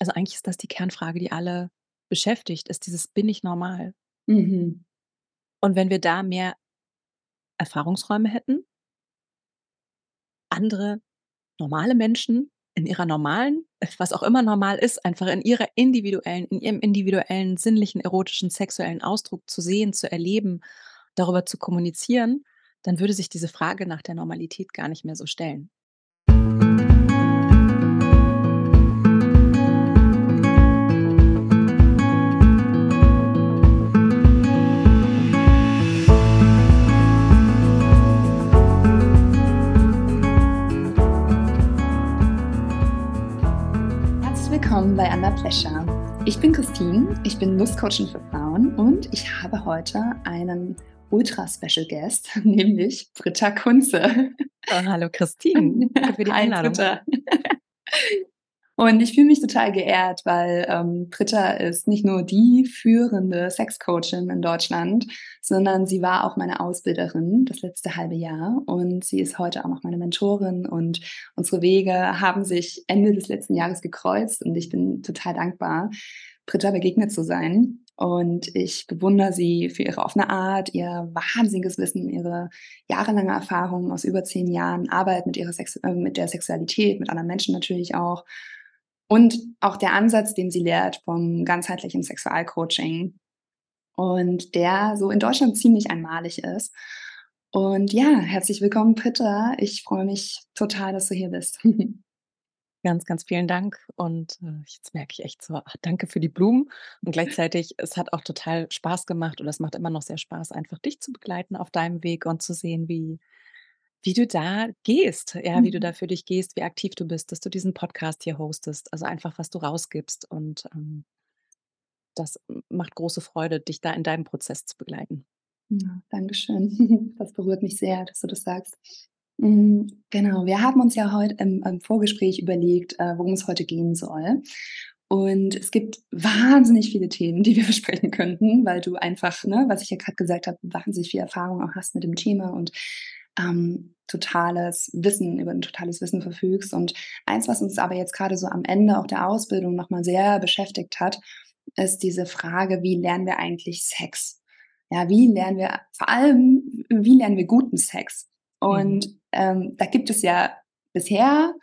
Also, eigentlich ist das die Kernfrage, die alle beschäftigt, ist dieses: „Bin ich normal?“ Mhm. Und wenn wir da mehr Erfahrungsräume hätten andere normale Menschen in ihrer normalen was auch immer normal ist, einfach in ihrer individuellen in ihrem individuellen, sinnlichen, erotischen, sexuellen Ausdruck zu sehen, zu erleben, darüber zu kommunizieren, dann würde sich diese Frage nach der Normalität gar nicht mehr so stellen. Willkommen bei Under Pleasure. Ich bin Christine, ich bin Lustcoachin für Frauen und ich habe heute einen ultra Special Guest, nämlich Britta Kunze. Oh, hallo Christine. Danke für die Hi Einladung. Britta. Und ich fühle mich total geehrt, weil, ähm, Britta ist nicht nur die führende Sexcoachin in Deutschland, sondern sie war auch meine Ausbilderin das letzte halbe Jahr und sie ist heute auch noch meine Mentorin und unsere Wege haben sich Ende des letzten Jahres gekreuzt und ich bin total dankbar, Britta begegnet zu sein. Und ich bewundere sie für ihre offene Art, ihr wahnsinniges Wissen, ihre jahrelange Erfahrung aus über 10 Jahren Arbeit mit ihrer Sex äh, mit der Sexualität, mit anderen Menschen natürlich auch. Und auch der Ansatz, den sie lehrt vom ganzheitlichen Sexualcoaching und der so in Deutschland ziemlich einmalig ist. Und ja, herzlich willkommen, Britta. Ich freue mich total, dass du hier bist. Ganz, ganz vielen Dank und, äh, jetzt merke ich echt so, ach, danke für die Blumen und gleichzeitig, es hat auch total Spaß gemacht oder es macht immer noch sehr Spaß, einfach dich zu begleiten auf deinem Weg und zu sehen, wie wie du da gehst, ja, wie du da Mhm. für dich gehst, wie aktiv du bist, dass du diesen Podcast hier hostest, also einfach, was du rausgibst und, ähm das macht große Freude, dich da in deinem Prozess zu begleiten. Ja, Dankeschön. Das berührt mich sehr, dass du das sagst. Hm, genau, wir haben uns ja heute im im Vorgespräch überlegt, äh, worum es heute gehen soll. Und es gibt wahnsinnig viele Themen, die wir besprechen könnten, weil du einfach, ne, was ich ja grad gesagt habe, wahnsinnig viel Erfahrung auch hast mit dem Thema und, ähm, totales Wissen über 'n totales Wissen verfügst. Und eins, was uns aber jetzt grade so am Ende auch der Ausbildung noch mal sehr beschäftigt hat, ist diese Frage: „Wie lernen wir eigentlich Sex?“ Ja, wie lernen wir vor allem, wie lernen wir guten Sex? Mhm. Und, ähm, da gibt es ja bisher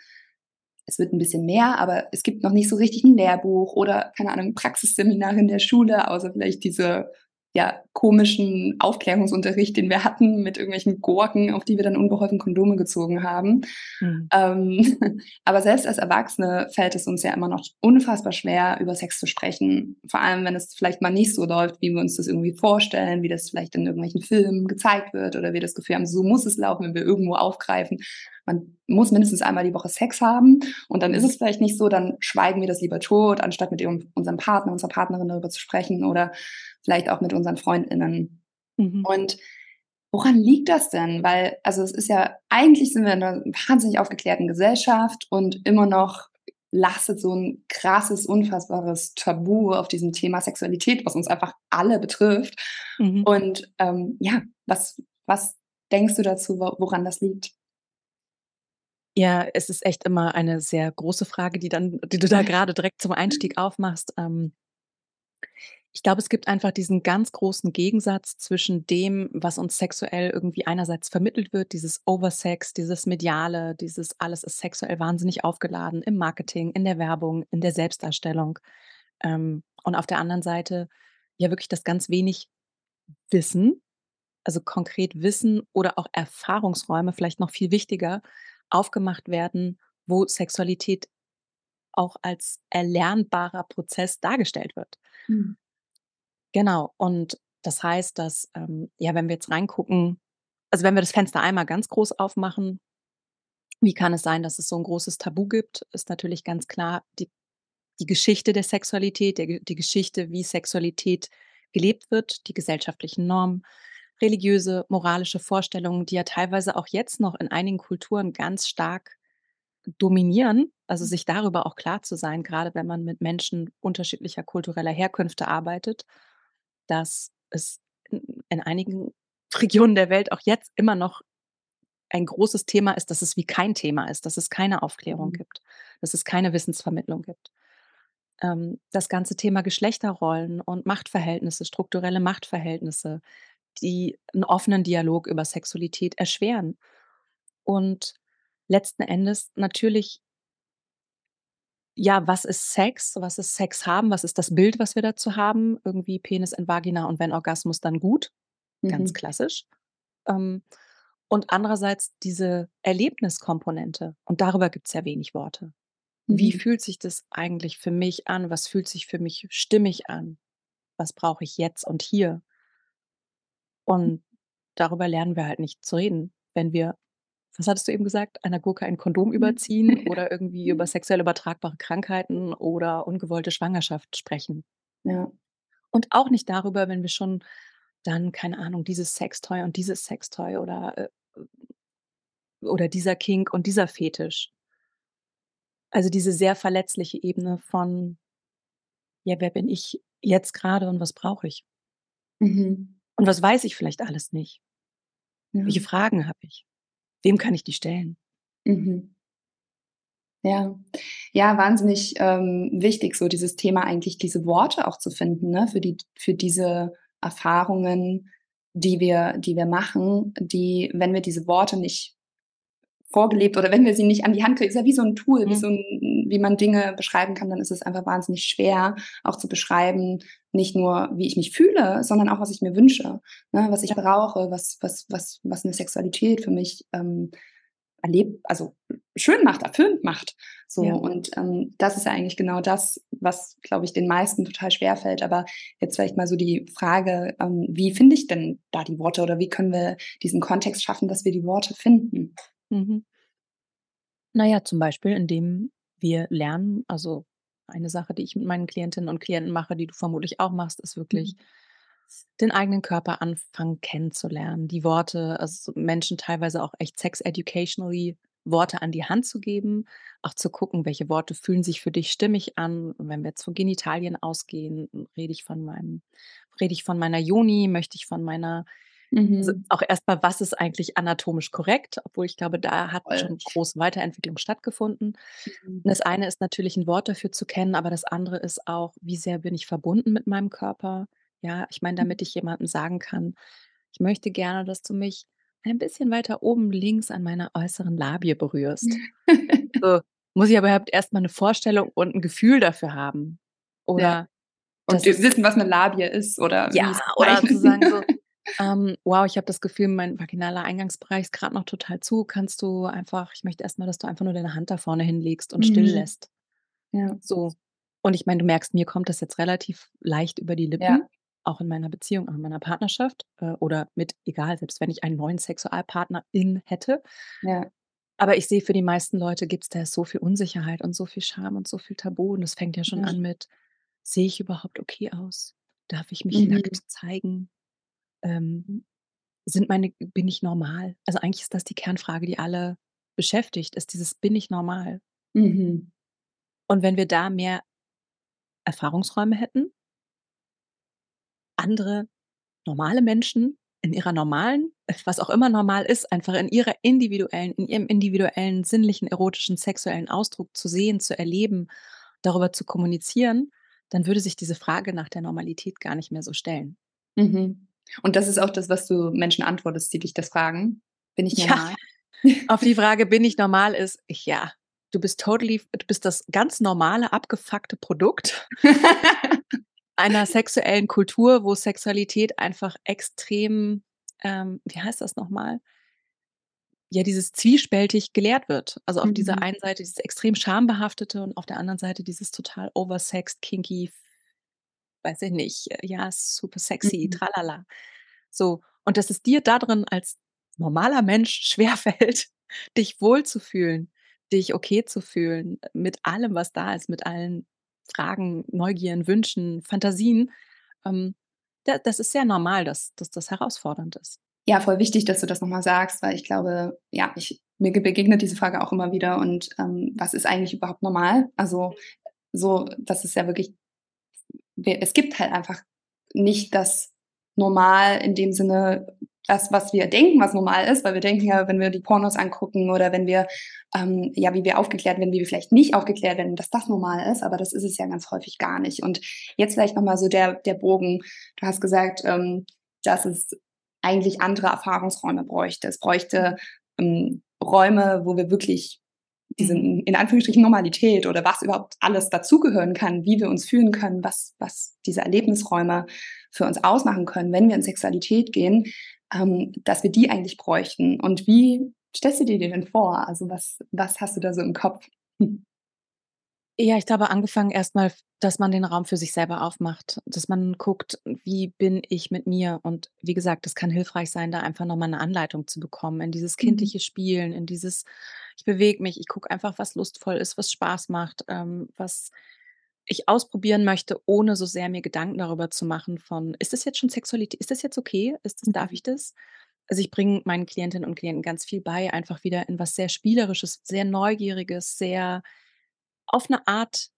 es wird 'n bisschen mehr, aber es gibt noch nicht so richtig 'n Lehrbuch oder, keine Ahnung, Praxisseminare in der Schule, außer vielleicht diese, ja, komischen Aufklärungsunterricht, den wir hatten mit irgendwelchen Gurken, auf die wir dann unbeholfen Kondome gezogen haben. Mhm. Ähm, aber selbst als Erwachsene fällt es uns ja immer noch unfassbar schwer, über Sex zu sprechen. Vor allem, wenn es vielleicht mal nicht so läuft, wie wir uns das irgendwie vorstellen, wie das vielleicht in irgendwelchen Filmen gezeigt wird oder wir das Gefühl haben, so muss es laufen, wenn wir irgendwo aufgreifen. Man muss mindestens einmal die Woche Sex haben und dann ist es vielleicht nicht so, dann schweigen wir das lieber tot, anstatt mit unserem Partner, unserer Partnerin darüber zu sprechen oder vielleicht auch mit unseren Freundinnen. Mhm. Und woran liegt das denn? Weil also, es ist ja eigentlich sind wir in 'ner wahnsinnig aufgeklärten Gesellschaft und immer noch lastet so 'n krasses, unfassbares Tabu auf diesem Thema Sexualität, was uns einfach alle betrifft. Mhm. Und, ähm, ja, was was denkst du dazu, wo woran das liegt? Ja, es ist echt immer eine sehr große Frage, die dann die du da grade direkt zum Einstieg aufmachst. Ähm ich glaube, es gibt einfach diesen ganz großen Gegensatz zwischen dem, was uns sexuell irgendwie einerseits vermittelt wird, dieses Oversex, dieses Mediale, dieses alles ist sexuell wahnsinnig aufgeladen im Marketing, in der Werbung, in der Selbstdarstellung. Ähm, und auf der anderen Seite ja wirklich das ganz wenig Wissen, also konkret Wissen oder auch Erfahrungsräume, vielleicht noch viel wichtiger, aufgemacht werden, wo Sexualität auch als erlernbarer Prozess dargestellt wird. Mhm. Genau. Und das heißt, dass, ähm, ja, wenn wir jetzt reingucken also, wenn wir das Fenster einmal ganz groß aufmachen wie kann es sein, dass es so 'n großes Tabu gibt? Ist natürlich ganz klar die die Geschichte der Sexualität, der die Geschichte, wie Sexualität gelebt wird, die gesellschaftlichen Normen, religiöse, moralische Vorstellungen, die ja teilweise auch jetzt noch in einigen Kulturen ganz stark dominieren. Also, sich darüber auch klar zu sein, grade wenn man mit Menschen unterschiedlicher kultureller Herkünfte arbeitet, dass es in in einigen Regionen der Welt auch jetzt immer noch ein großes Thema ist, dass es wie kein Thema ist, dass es keine Aufklärung Mhm. gibt, dass es keine Wissensvermittlung gibt. ähm, das ganze Thema Geschlechterrollen und Machtverhältnisse, strukturelle Machtverhältnisse, die 'n offenen Dialog über Sexualität erschweren. Und letzten Endes natürlich ja, was ist Sex? Was ist Sex haben? Was ist das Bild, was wir dazu haben? Irgendwie Penis in Vagina und wenn Orgasmus, dann gut, ganz Mhm. klassisch. Ähm, und andererseits diese Erlebniskomponente und darüber gibt's ja wenig Worte. Wie Mhm. fühlt sich das eigentlich für mich an? Was fühlt sich für mich stimmig an? Was brauche ich jetzt und hier? Und darüber lernen wir halt nicht zu reden, wenn wir was hattest du eben gesagt? Einer Gurke ein Kondom überziehen oder irgendwie über sexuell übertragbare Krankheiten oder ungewollte Schwangerschaft sprechen. Ja. Und auch nicht darüber, wenn wir schon dann, keine Ahnung, dieses Sextoy und dieses Sextoy oder, äh, oder dieser Kink und dieser Fetisch. Also, diese sehr verletzliche Ebene von ja, wer bin ich jetzt grade und was brauche ich? Mhm. Und was weiß ich vielleicht alles nicht? Welche Ja. Fragen habe ich? Wem kann ich die stellen? Mhm. Ja. Ja, wahnsinnig, ähm, wichtig, so dieses Thema eigentlich diese Worte auch zu finden, ne, für die für diese Erfahrungen, die wir die wir machen, die wenn wir diese Worte nicht vorgelebt oder wenn wir sie nicht an die Hand kriegen ist ja wie so 'n Tool, wie Mhm. so 'n wie man Dinge beschreiben kann, dann ist es einfach wahnsinnig schwer, auch zu beschreiben, nicht nur, wie ich mich fühle, sondern auch, was ich mir wünsche, ne, was ich brauche, was was was was 'ne Sexualität für mich, ähm, erleb also, schön macht, erfüllend macht. So, Ja. und, ähm, das ist ja eigentlich genau das, was, glaube ich, den meisten total schwerfällt. Aber jetzt vielleicht mal so die Frage, ähm, wie finde ich denn da die Worte oder wie können wir diesen Kontext schaffen, dass wir die Worte finden? Mhm. Na ja, zum Beispiel, indem wir lernen also, eine Sache, die ich mit meinen Klientinnen und Klienten mache, die du vermutlich auch machst, ist wirklich Mhm. den eigenen Körper anfangen kennenzulernen. Die Worte also, Menschen teilweise auch echt sex educationally Worte an die Hand zu geben, auch zu gucken, welche Worte fühlen sich für dich stimmig an. Und wenn wir jetzt von Genitalien ausgehen, rede ich von meinem rede ich von meiner Yoni, möchte ich von meiner also, Mhm. auch erst mal, was ist eigentlich anatomisch korrekt? Obwohl ich glaube, da hat Voll. schon große Weiterentwicklung stattgefunden. Mhm. Und das eine ist natürlich 'n Wort dafür zu kennen, aber das andere ist auch, wie sehr bin ich verbunden mit meinem Körper? Ja, ich meine, Mhm. damit ich jemandem sagen kann: „Ich möchte gerne, dass du mich ein bisschen weiter oben links an meiner äußeren Labie berührst.“ So, muss ich aber überhaupt erst mal 'ne Vorstellung und 'n Gefühl dafür haben. Ja. Oder Und wir ist wissen, was 'ne Labie ist oder Ja, oder zu sagen so, ähm: „Wow, ich habe das Gefühl, mein vaginaler Eingangsbereich ist grad noch total zu. Kannst du einfach ich möchte erst mal, dass du einfach nur deine Hand da vorne hinlegst und still Mhm. lässt.“ Ja. So. Und ich meine, du merkst, mir kommt das jetzt relativ leicht über die Ja. Lippen, auch in meiner Beziehung, auch in meiner Partnerschaft, äh, oder mit egal, selbst wenn ich einen neuen Sexualpartnerin hätte. Ja. Aber ich sehe, für die meisten Leute gibt's da so viel Unsicherheit und so viel Scham und so viel Tabu. Und das fängt ja schon Ja. an mit: „Sehe ich überhaupt okay aus? Darf ich mich Mhm. nackt zeigen? Ähm, sind meine bin ich normal?“ Also, eigentlich ist das die Kernfrage, die alle beschäftigt, ist dieses: „Bin ich normal?“ Mhm. Und wenn wir da mehr Erfahrungsräume hätten andere normale Menschen in ihrer normalen was auch immer normal ist, einfach in ihrer individuellen in ihrem individuellen, sinnlichen, erotischen, sexuellen Ausdruck zu sehen, zu erleben, darüber zu kommunizieren, dann würde sich diese Frage nach der Normalität gar nicht mehr so stellen. Mhm. Und das ist auch das, was du Menschen antwortest, die dich das fragen: „Bin ich Ja, normal?“ auf die Frage: „Bin ich normal?“ ist: „Ja, du bist totally du bist das ganz normale, abgefuckte Produkt“ „einer sexuellen Kultur, wo Sexualität einfach extrem“ ähm, wie heißt das noch mal? Ja, dieses zwiespältig gelehrt wird. Also, auf dieser Mhm. einen Seite dieses extrem schambehaftete und auf der anderen Seite dieses total oversexed, kinky, weiß ich nicht, äh, ja, super sexy, Mhm. tralala. So, und dass es dir da drin als normaler Mensch schwerfällt, dich wohlzufühlen, dich okay zu fühlen, äh, mit allem, was da ist, mit allen Fragen, Neugierden, Wünschen, Fantasien, ähm, da das ist sehr normal, dass dass das herausfordernd ist. Ja, voll wichtig, dass du das noch mal sagst, weil ich glaube ja, ich mir ge begegnet diese Frage auch immer wieder und, ähm, was ist eigentlich überhaupt normal? Also, so, das ist ja wirklich es gibt halt einfach nicht das Normal in dem Sinne das, was wir denken, was normal ist, weil wir denken ja, wenn wir die Pornos angucken oder wenn wir, ähm, ja, wie wir aufgeklärt werden, wie wir vielleicht nicht aufgeklärt werden, dass das normal ist, aber das ist es ja ganz häufig gar nicht. Und jetzt vielleicht nochmal so der, der Bogen. Du hast gesagt, ähm, dass es eigentlich andere Erfahrungsräume bräuchte. Es bräuchte ähm, Räume, wo wir wirklich diese mhm. in Anführungsstrichen Normalität oder was überhaupt alles dazugehören kann, wie wir uns fühlen können, was, was diese Erlebnisräume für uns ausmachen können, wenn wir in Sexualität gehen, ähm, dass wir die eigentlich bräuchten. Und wie stellst du dir die denn vor? Also was, was hast du da so im Kopf? Ja, ich glaube, angefangen erstmal, dass man den Raum für sich selber aufmacht, dass man guckt, wie bin ich mit mir? Und wie gesagt, es kann hilfreich sein, da einfach noch mal 'ne Anleitung zu bekommen in dieses Mhm. kindliche Spielen, in dieses ich bewege mich, ich gucke einfach, was lustvoll ist, was Spaß macht, ähm, was ich ausprobieren möchte, ohne so sehr mir Gedanken darüber zu machen von: „Ist das jetzt schon Sexualität? Ist das jetzt okay? Ist das darf Mhm. ich das?“ Also, ich bringe meinen Klientinnen und Klienten ganz viel bei, einfach wieder in was sehr Spielerisches, sehr Neugieriges, sehr auf 'ne Art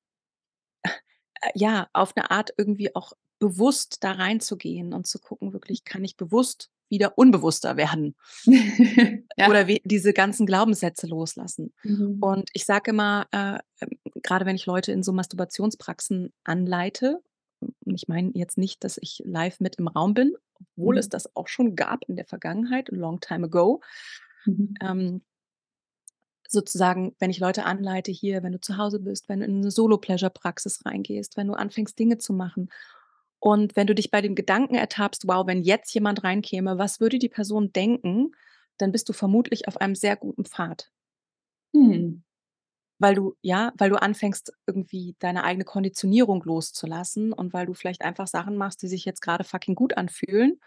äh, ja, auf 'ne Art irgendwie auch bewusst da reinzugehen und zu gucken, wirklich, kann ich bewusst wieder unbewusster werden Ja. oder diese ganzen Glaubenssätze loslassen. Mhm. Und ich sage immer, äh, ähm, grade wenn ich Leute in so Masturbationspraxen anleite und ich meine jetzt nicht, dass ich live mit im Raum bin, obwohl es Mhm. das auch schon gab in der Vergangenheit, a long time ago. Mhm. Ähm sozusagen, wenn ich Leute anleite hier, wenn du zu Hause bist, wenn du in 'ne Solo-Pleasure-Praxis reingehst, wenn du anfängst, Dinge zu machen und wenn du dich bei dem Gedanken ertappst: „Wow, wenn jetzt jemand reinkäme, was würde die Person denken?“ Dann bist du vermutlich auf einem sehr guten Pfad. Mhm. Weil du ja, weil du anfängst, irgendwie deine eigene Konditionierung loszulassen und weil du vielleicht einfach Sachen machst, die sich jetzt grade fucking gut anfühlen.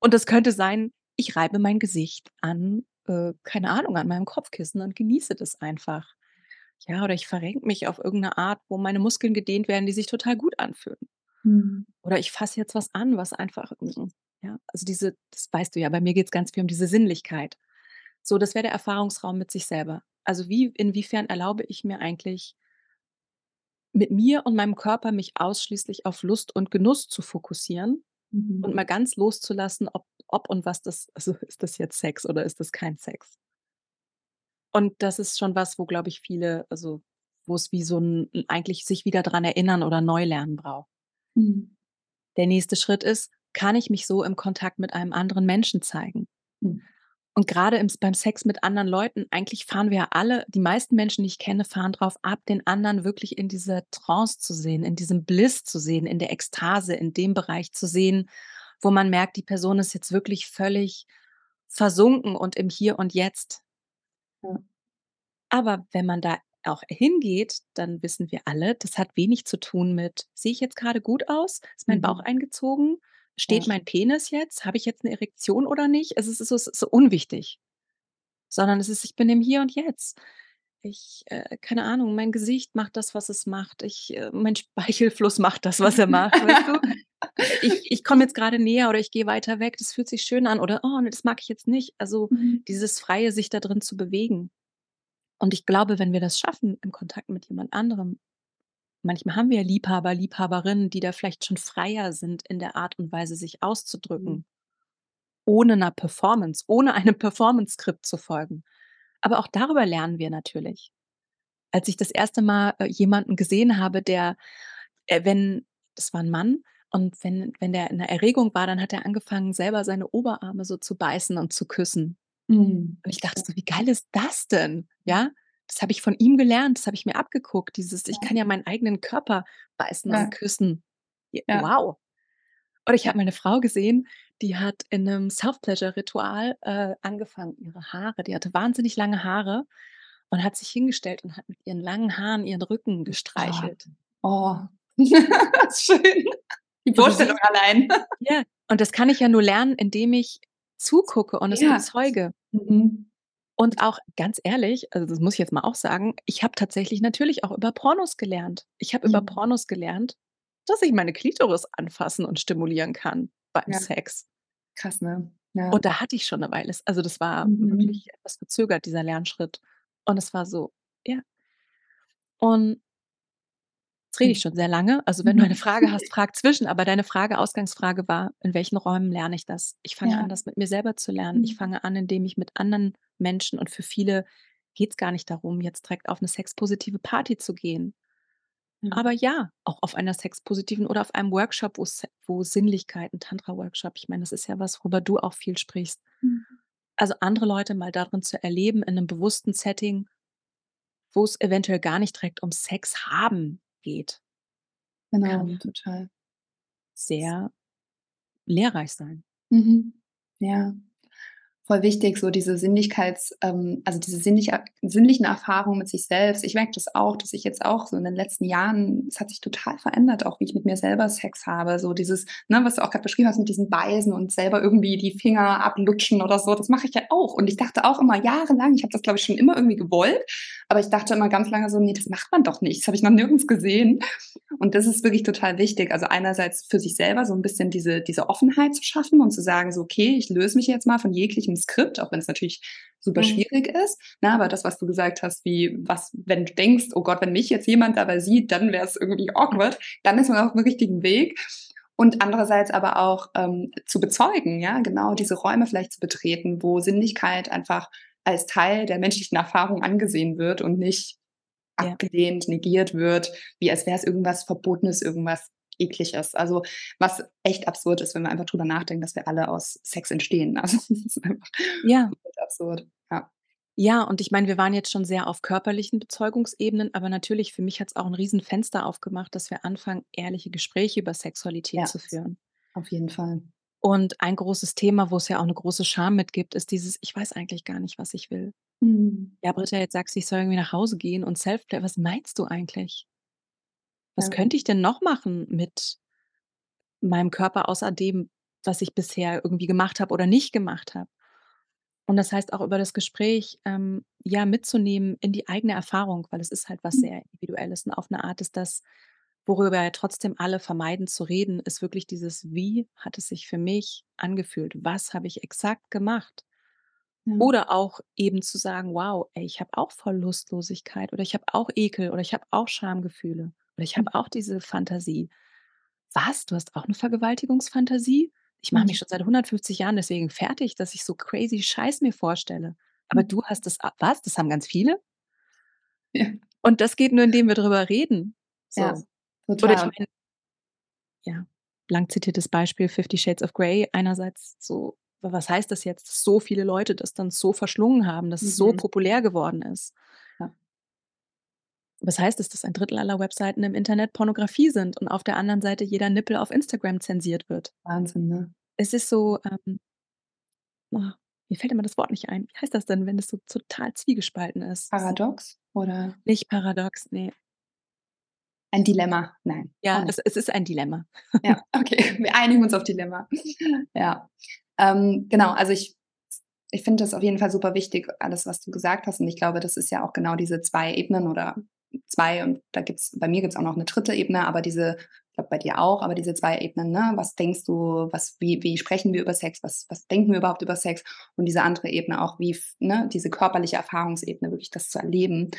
Und das könnte sein, ich reibe mein Gesicht an, äh, keine Ahnung, an meinem Kopfkissen und genieße das einfach. Ja, oder ich verrenke mich auf irgend 'ne Art, wo meine Muskeln gedehnt werden, die sich total gut anfühlen. Mhm. Oder ich fasse jetzt was an, was einfach hm, ja, also diese das weißt du ja, bei mir geht's ganz viel um diese Sinnlichkeit. So, das wäre der Erfahrungsraum mit sich selber. Also, wie inwiefern erlaube ich mir eigentlich mit mir und meinem Körper mich ausschließlich auf Lust und Genuss zu fokussieren Mhm. und mal ganz loszulassen, ob ob und was das also, ist das jetzt Sex oder ist das kein Sex? Und das ist schon was, wo, glaube ich, viele also, wo es wie so 'n 'n eigentlich sich wieder dran erinnern oder neu lernen braucht. Mhm. Der nächste Schritt ist: Kann ich mich so im Kontakt mit einem anderen Menschen zeigen? Hm. Und grade im beim Sex mit anderen Leuten eigentlich fahren wir ja alle die meisten Menschen, die ich kenne, fahren drauf ab, den anderen wirklich in dieser Trance zu sehen, in diesem Bliss zu sehen, in der Ekstase, in dem Bereich zu sehen, wo man merkt, die Person ist jetzt wirklich völlig versunken und im Hier und Jetzt. Ja. Aber wenn man da auch hingeht, dann wissen wir alle, das hat wenig zu tun mit: „Sehe ich jetzt grade gut aus? Ist mein Bauch Mhm. eingezogen? Steht Ja. mein Penis jetzt? Habe ich jetzt 'ne Erektion oder nicht?“ Es ist so es ist so unwichtig. Sondern es ist: Ich bin im Hier und Jetzt. Ich äh, keine Ahnung, mein Gesicht macht das, was es macht. Ich äh, mein Speichelfluss macht das, was er macht, weißt du? Ich ich komme jetzt grade näher oder ich gehe weiter weg, das fühlt sich schön an oder: „Oh ne, das mag ich jetzt nicht.“ Also, Mhm. dieses Freie, sich da drin zu bewegen. Und ich glaube, wenn wir das schaffen im Kontakt mit jemand anderem manchmal haben wir ja Liebhaber, Liebhaberinnen, die da vielleicht schon freier sind in der Art und Weise, sich Mhm. auszudrücken ohne 'ner Performance, ohne einem Performance-Skript zu folgen. Aber auch darüber lernen wir natürlich. Als ich das 1. Mal, äh, jemanden gesehen habe, der, äh, wenn das war 'n Mann und wenn wenn der in 'ner Erregung war, dann hat er angefangen, selber seine Oberarme so zu beißen und zu küssen. Mhm. Und ich dachte so: „Wie geil ist das denn?“ Ja? Das habe ich von ihm gelernt, das habe ich mir abgeguckt, dieses ich kann ja meinen eigenen Körper beißen und Ja. küssen. J Ja. wow. Oder ich habe mal 'ne Frau gesehen, die hat in 'nem Self-Pleasure-Ritual, äh, angefangen, ihre Haare die hatte wahnsinnig lange Haare und hat sich hingestellt und hat mit ihren langen Haaren ihren Rücken Ah. gestreichelt. Oh, schön. Die Vorstellung allein. ja, und das kann ich ja nur lernen, indem ich zugucke und es Ja. bezeuge. Mhm. Und auch ganz ehrlich, also, das muss ich jetzt mal auch sagen, ich habe tatsächlich natürlich auch über Pornos gelernt. Ich habe über Mhm. Pornos gelernt, dass ich meine Klitoris anfassen und stimulieren kann beim Ja. Sex. Krass, ne? Ja. Und da hatte ich schon 'ne Weile also, das war Mhm. wirklich etwas verzögert, dieser Lernschritt. Und es war so ja. Und Jetzt rede ich Mhm. schon sehr lange. Also, wenn du eine Frage hast, frag zwischen, aber deine Frage Ausgangsfrage war: „In welchen Räumen lerne ich das?“ Ich fange Ja. an, das mit mir selber zu lernen. Ich Mhm. fange an, indem ich mit anderen Menschen und für viele geht's gar nicht darum, jetzt direkt auf 'ne sexpositive Party zu gehen. Ja. Aber ja, auch auf einer sexpositiven oder auf einem Workshop, wo wo Sinnlichkeit 'n Tantra-Workshop ich meine, das ist ja was, worüber du auch viel sprichst. Mhm. Also, andere Leute mal darin zu erleben in 'nem bewussten Setting wo es eventuell gar nicht direkt um Sex haben geht Genau, kann total. sehr lehrreich sein. Mhm. Ja. Voll wichtig, so diese Sinnlichkeits ähm, also, diese sinnliche sinnlichen Erfahrungen mit sich selbst. Ich merke das auch, dass ich jetzt auch so in den letzten Jahren es hat sich total verändert, auch wie ich mit mir selber Sex habe. So dieses, ne, was du auch grad beschrieben hast mit diesem Beißen und selber irgendwie die Finger ablutschen oder so, das mache ich ja auch. Und ich dachte auch immer jahrelang ich habe das, glaube ich, schon immer irgendwie gewollt, aber ich dachte immer ganz lange so: „Ne, das macht man doch nicht. Das habe ich noch nirgends gesehen.“ Und das ist wirklich total wichtig. Also, einerseits für sich selber so 'n bisschen diese diese Offenheit zu schaffen und zu sagen so: „Okay, ich löse mich jetzt mal von jeglichem Skript“, auch wenn's natürlich super Mhm. schwierig ist, ne? Aber das, was du gesagt hast, wie was wenn du denkst: „Oh Gott, wenn mich jetzt jemand dabei sieht, dann wäre es irgendwie awkward“, dann ist man auf'm richtigen Weg. Und andererseits aber auch, ähm, zu bezeugen, ja, genau diese Räume vielleicht zu betreten, wo Sinnlichkeit einfach als Teil der menschlichen Erfahrung angesehen wird und nicht Ja. abgelehnt, negiert wird, wie als wäre es irgendwas Verbotenes, irgendwas Ekliges. Also, was echt absurd ist, wenn wir einfach drüber nachdenken, dass wir alle aus Sex entstehen. Also, das ist einfach Ja. absurd, ja. Ja, und ich meine, wir waren jetzt schon sehr auf körperlichen Bezeugungsebenen, aber natürlich für mich hat's auch 'n Riesenfenster aufgemacht, dass wir anfangen, ehrliche Gespräche über Sexualität Ja, zu führen. auf jeden Fall. Und ein großes Thema, wo es ja auch 'ne große Scham mit gibt, ist dieses: „Ich weiß eigentlich gar nicht, was ich will.“ Mhm. Ja, Britta, jetzt sagst du, ich soll irgendwie nach Hause gehen und Self-Care was meinst du eigentlich? Was Ja. könnte ich denn noch machen mit meinem Körper außer dem, was ich bisher irgendwie gemacht habe oder nicht gemacht habe? Und das heißt auch über das Gespräch, ähm, ja, mitzunehmen in die eigene Erfahrung, weil es ist halt was Mhm. sehr Individuelles und auf 'ne Art ist das, worüber ja trotzdem alle vermeiden zu reden, ist wirklich dieses: „Wie hat es sich für mich angefühlt? Was habe ich exakt gemacht?“ Ja. Oder auch eben zu sagen: „Wow, ey, ich habe auch voll Lustlosigkeit oder ich habe auch Ekel oder ich habe auch Schamgefühle oder ich habe Mhm. auch diese Fantasie.“ „Was, du hast auch 'ne Vergewaltigungsfantasie? Ich mache mich Mhm. schon seit 150 Jahren deswegen fertig, dass ich so crazy Scheiß mir vorstelle. Aber Mhm. du hast das was? Das haben ganz viele?“ Ja. Und das geht nur, indem wir drüber reden, Ja, so. Oder ich total. meine ja, lang zitiertes Beispiel „Fifty Shades of Grey“. Einerseits so, wa was heißt das jetzt, dass so viele Leute das dann so verschlungen haben, dass es so Mhm. populär geworden ist? Was heißt es, dass 1/3 aller Webseiten im Internet Pornografie sind und auf der anderen Seite jeder Nippel auf Instagram zensiert wird? Wahnsinn, ne? Es ist so, ähm oh, mir fällt immer das Wort nicht ein. Wie heißt das denn, wenn es so total zwiegespalten ist? Paradox oder? Nicht paradox, ne. Ein Dilemma? Nein, Ja, es es ist ein Dilemma. Ja, okay, wir einigen uns auf Dilemma. Ja. Ähm, genau, also, ich ich finde das auf jeden Fall super wichtig, alles, was du gesagt hast. Und ich glaube, das ist ja auch genau diese 2 Ebenen oder 2 und da gibt's bei mir gibt's auch noch 'ne 3. Ebene, aber diese ich glaube, bei dir auch, aber diese 2 Ebenen, ne? Was denkst du, was wie wie sprechen wir über Sex? Was was denken wir überhaupt über Sex? Und diese andere Ebene auch, wie ne, diese körperliche Erfahrungsebene, wirklich das zu erleben.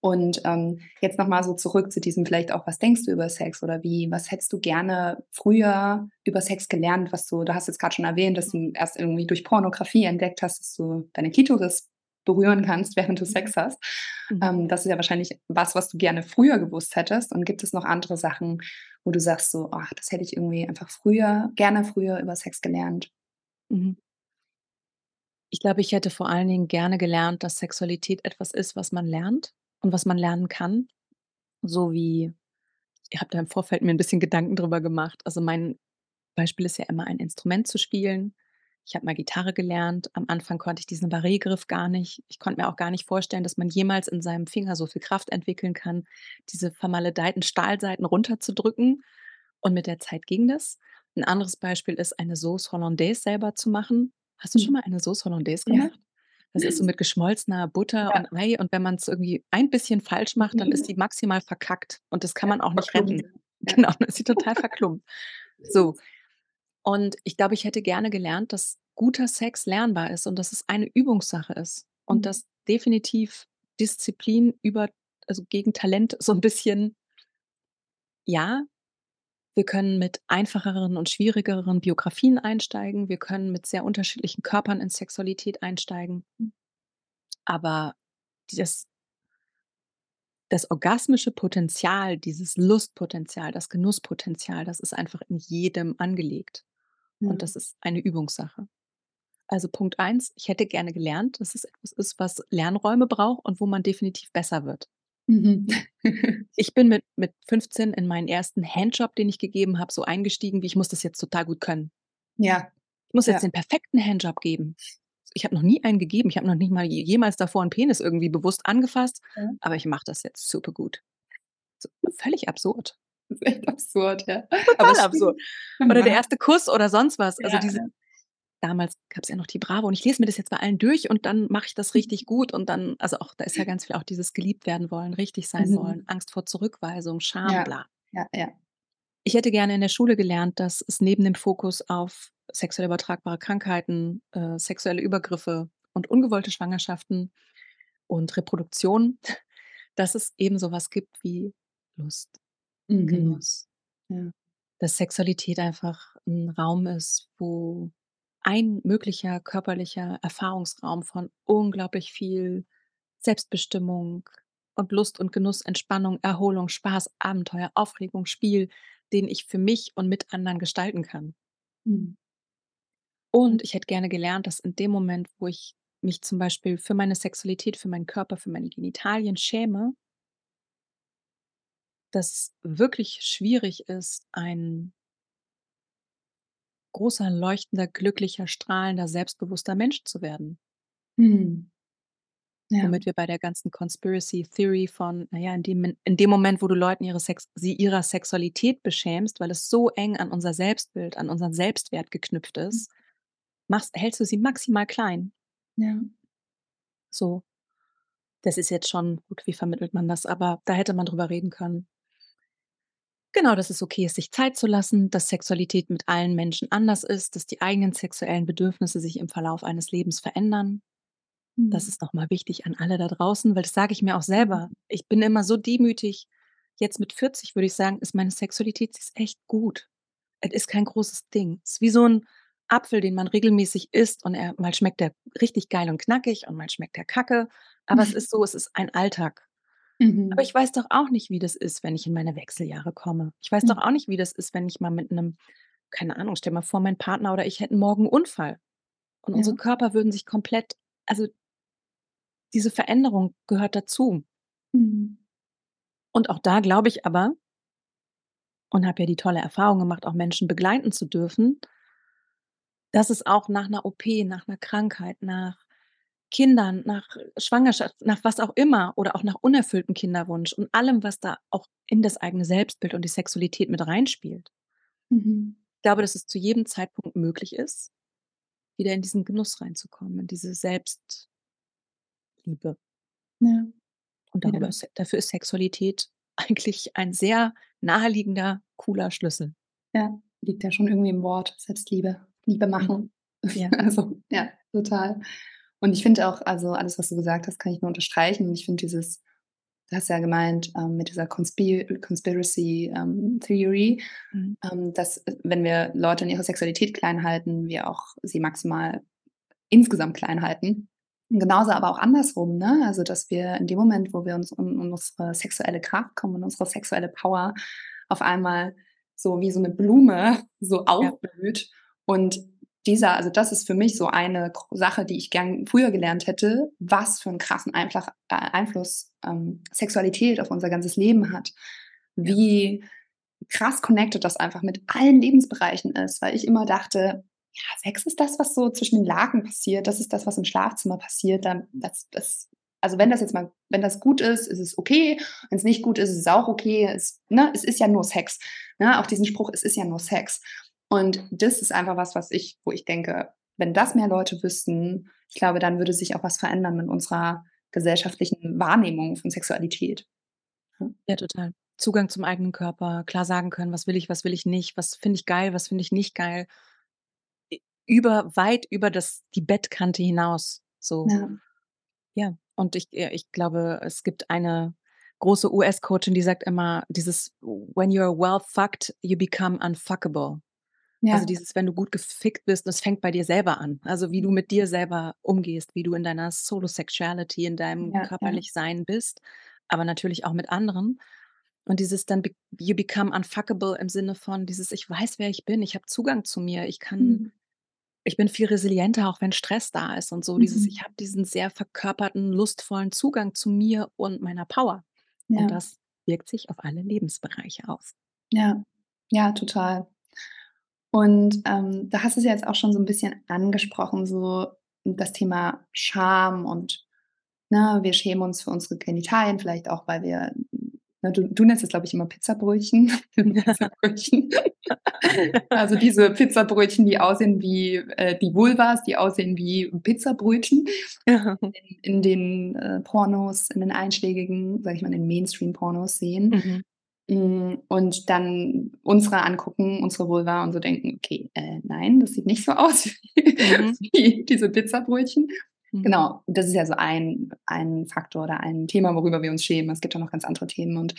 Und, ähm, jetzt noch mal so zurück zu diesem vielleicht auch, was denkst du über Sex oder wie was hättest du gerne früher über Sex gelernt, was du du hast jetzt grad schon erwähnt, dass du erst irgendwie durch Pornografie entdeckt hast, dass du deine Klitoris berühren kannst, während du Mhm. Sex hast. Mhm. Ähm, das ist ja wahrscheinlich was, was du gerne früher gewusst hättest. Und gibt es noch andere Sachen, wo du sagst so: „Ach, das hätte ich irgendwie einfach früher gerne früher über Sex gelernt?“ Mhm. Ich glaube, ich hätte vor allen Dingen gerne gelernt, dass Sexualität etwas ist, was man lernt und was man lernen kann. So wie ich habe da im Vorfeld mir 'n bisschen Gedanken drüber gemacht. Also, mein Beispiel ist ja immer, ein Instrument zu spielen. Ich habe mal Gitarre gelernt. Am Anfang konnte ich diesen Barré-Griff gar nicht. Ich konnte mir auch gar nicht vorstellen, dass man jemals in seinem Finger so viel Kraft entwickeln kann, diese vermaledeiten Stahlsaiten runterzudrücken. Und mit der Zeit ging das. 'N anderes Beispiel ist, eine Sauce Hollandaise selber zu machen. Hast du schon Mhm. mal eine Sauce Hollandaise Ja. gemacht? Das ist so mit geschmolzener Butter Ja. und Ei und wenn man's irgendwie ein bisschen falsch macht, dann ist Mhm. die maximal verkackt und das kann Ja, man auch nicht verklumpt. retten. Ja. Genau, dann ist sie total verklumpt. So. Und ich glaube, ich hätte gerne gelernt, dass guter Sex lernbar ist und dass es eine Übungssache ist und Mhm. dass definitiv Disziplin über also, gegen Talent so 'n bisschen Ja, wir können mit einfacheren und schwierigeren Biografien einsteigen. Wir können mit sehr unterschiedlichen Körpern in Sexualität einsteigen. Aber das das orgasmische Potenzial, dieses Lustpotenzial, das Genusspotenzial, das ist einfach in jedem angelegt. Und Ja. das ist eine Übungssache. Also Punkt 1, ich hätte gerne gelernt, dass es etwas ist, was Lernräume braucht und wo man definitiv besser wird. Mhm. Ich bin mit mit 15 in meinen ersten Handjob, den ich gegeben habe, so eingestiegen, wie ich muss das jetzt total gut können. Ja, Ich muss jetzt ja. den perfekten Handjob geben. Ich habe noch nie einen gegeben. Ich habe noch nicht mal je jemals davor 'n Penis irgendwie bewusst angefasst, Ja. aber ich mache das jetzt super gut. So völlig absurd. Das ist echt absurd, ja. Aber Total es absurd. stimmt. Oder der erste Kuss oder sonst was. Also Ja, diese ja. damals gab's ja noch die Bravo und ich lese mir das jetzt bei allen durch und dann mache ich das richtig gut und dann also auch da ist ja ganz viel auch dieses geliebt werden wollen, richtig sein wollen, Mhm. Angst vor Zurückweisung, Scham, Ja, bla. ja, ja. Ich hätte gerne in der Schule gelernt, dass es neben dem Fokus auf sexuell übertragbare Krankheiten, äh, sexuelle Übergriffe und ungewollte Schwangerschaften und Reproduktion, dass es eben so was gibt wie Lust, Mhm. Genuss. Ja. Dass Sexualität einfach 'n Raum ist, wo ein möglicher körperlicher Erfahrungsraum von unglaublich viel Selbstbestimmung und Lust und Genuss, Entspannung, Erholung, Spaß, Abenteuer, Aufregung, Spiel, den ich für mich und mit anderen gestalten kann. Mhm. Und ich hätte gerne gelernt, dass in dem Moment, wo ich mich zum Beispiel für meine Sexualität, für meinen Körper, für meine Genitalien schäme dass wirklich schwierig ist, ein großer, leuchtender, glücklicher, strahlender, selbstbewusster Mensch zu werden. Mhm. Ja. Womit wir bei der ganzen Conspiracy Theory von, na ja, in dem in dem Moment, wo du Leuten ihre Sex sie ihrer Sexualität beschämst, weil es so eng an unser Selbstbild, an unseren Selbstwert geknüpft Mhm. ist, machst hältst du sie maximal klein. Ja. So. Das ist jetzt schon gut, wie vermittelt man das? Aber da hätte man drüber reden können. Genau, dass es okay ist, sich Zeit zu lassen, dass Sexualität mit allen Menschen anders ist, dass die eigenen sexuellen Bedürfnisse sich im Verlauf eines Lebens verändern. Das Mhm. ist noch mal wichtig an alle da draußen, weil das sage ich mir auch selber. Mhm. Ich bin immer so demütig. Jetzt mit 40 würde ich sagen, ist meine Sexualität ist echt gut. Es ist kein großes Ding. Ist wie so 'n Apfel, den man regelmäßig isst und er mal schmeckt er richtig geil und knackig und mal schmeckt er kacke. Aber es ist so, es ist ein Alltag. Aber Mhm. ich weiß doch auch nicht, wie das ist, wenn ich in meine Wechseljahre komme. Ich weiß doch Mhm. auch nicht, wie das ist, wenn ich mal mit 'nem keine Ahnung, stell mal vor, mein Partner oder ich hätten morgen 'n Unfall und unsere Ja. Körper würden sich komplett also diese Veränderung gehört dazu. Mhm. Und auch da glaube ich aber und habe ja die tolle Erfahrung gemacht, auch Menschen begleiten zu dürfen dass es auch nach 'ner OP, nach 'ner Krankheit, nach Kindern, nach Schwangerschaft, nach was auch immer oder auch nach unerfülltem Kinderwunsch und allem, was da auch in das eigene Selbstbild und die Sexualität mit reinspielt Mhm. glaube, dass es zu jedem Zeitpunkt möglich ist, wieder in diesen Genuss reinzukommen, in diese Selbst Liebe. Ja. Und darüber Ja. dafür ist Sexualität eigentlich ein sehr naheliegender, cooler Schlüssel. Ja, liegt ja schon irgendwie im Wort, Selbstliebe, Liebe Mhm. machen. Ja. Also, ja, total. Und ich finde auch also, alles, was du gesagt hast, kann ich nur unterstreichen. Und ich finde dieses du hast ja gemeint, ähm, mit dieser Conspi Conspiracy, ähm, Theory, Mhm. ähm, dass, äh, wenn wir Leute in ihrer Sexualität klein halten, wir auch sie maximal insgesamt klein halten. Genauso aber auch andersrum, ne? Also, dass wir in dem Moment, wo wir uns um um unsere sexuelle Kraft kommen und unsere sexuelle Power auf einmal so wie so 'ne Blume so Ja. aufblüht. Und dieser also, das ist für mich so eine Sache, die ich gern früher gelernt hätte, was für 'n krassen Einflach äh, Einfluss, ähm, Sexualität auf unser ganzes Leben hat. Wie krass connected das einfach mit allen Lebensbereichen ist, weil ich immer dachte: „Ja, Sex ist das, was so zwischen den Laken passiert. Das ist das, was im Schlafzimmer passiert. Dann das das also, wenn das jetzt mal wenn das gut ist, ist es okay. Wenn's nicht gut ist, ist es auch okay. Es ne, es ist ja nur Sex.“ Ne, auch diesen Spruch: „Es ist ja nur Sex.“ Und das ist einfach was, was ich wo ich denke, wenn das mehr Leute wüssten, ich glaube, dann würde sich auch was verändern in unserer gesellschaftlichen Wahrnehmung von Sexualität. Ja. Total. Zugang zum eigenen Körper, klar sagen können: „Was will ich, was will ich nicht? Was finde ich geil, was finde ich nicht geil?“ Äh, über weit über das die Bettkante hinaus, so. Ja. Ja, und ich ich glaube, es gibt eine große US-Coachin, die sagt immer dieses: „When you're well fucked, you become unfuckable.“ Also, Ja. dieses, wenn du gut gefickt bist, das fängt bei dir selber an. Also, wie du mit dir selber umgehst, wie du in deiner Solo-Sexuality, in deinem Ja, ja. Körperlich-Sein bist, aber natürlich auch mit anderen. Und dieses dann be you become unfuckable im Sinne von dieses: „Ich weiß, wer ich bin. Ich habe Zugang zu mir. Ich kann Mhm. ich bin viel resilienter, auch wenn Stress da ist und so.“ Dieses Mhm. ich habe diesen sehr verkörperten, lustvollen Zugang zu mir und meiner Power. Und das wirkt sich auf alle Lebensbereiche aus. Ja. Ja, total. Und, ähm, du hast es ja jetzt auch schon so 'n bisschen angesprochen, so das Thema Scham und, ne, wir schämen uns für unsere Genitalien, vielleicht auch, weil wir ne, du du nennst es, glaube ich, immer Pizzabrötchen. Pizzabrötchen. Also, diese Pizzabrötchen, die aussehen wie, äh, die Vulvas, die aussehen wie Pizzabrötchen in in den, äh, Pornos, in den einschlägigen, sage ich mal, in den Mainstream-Pornos sehen. Mhm. Hm, und dann unsere angucken, unsere Vulva und so denken: „Okay, äh, nein, das sieht nicht so aus wie Mhm. wie diese Pizzabrötchen.“ Mhm. Genau, das ist ja so ein ein Faktor oder ein Thema, worüber wir uns schämen. Es gibt ja noch ganz andere Themen und,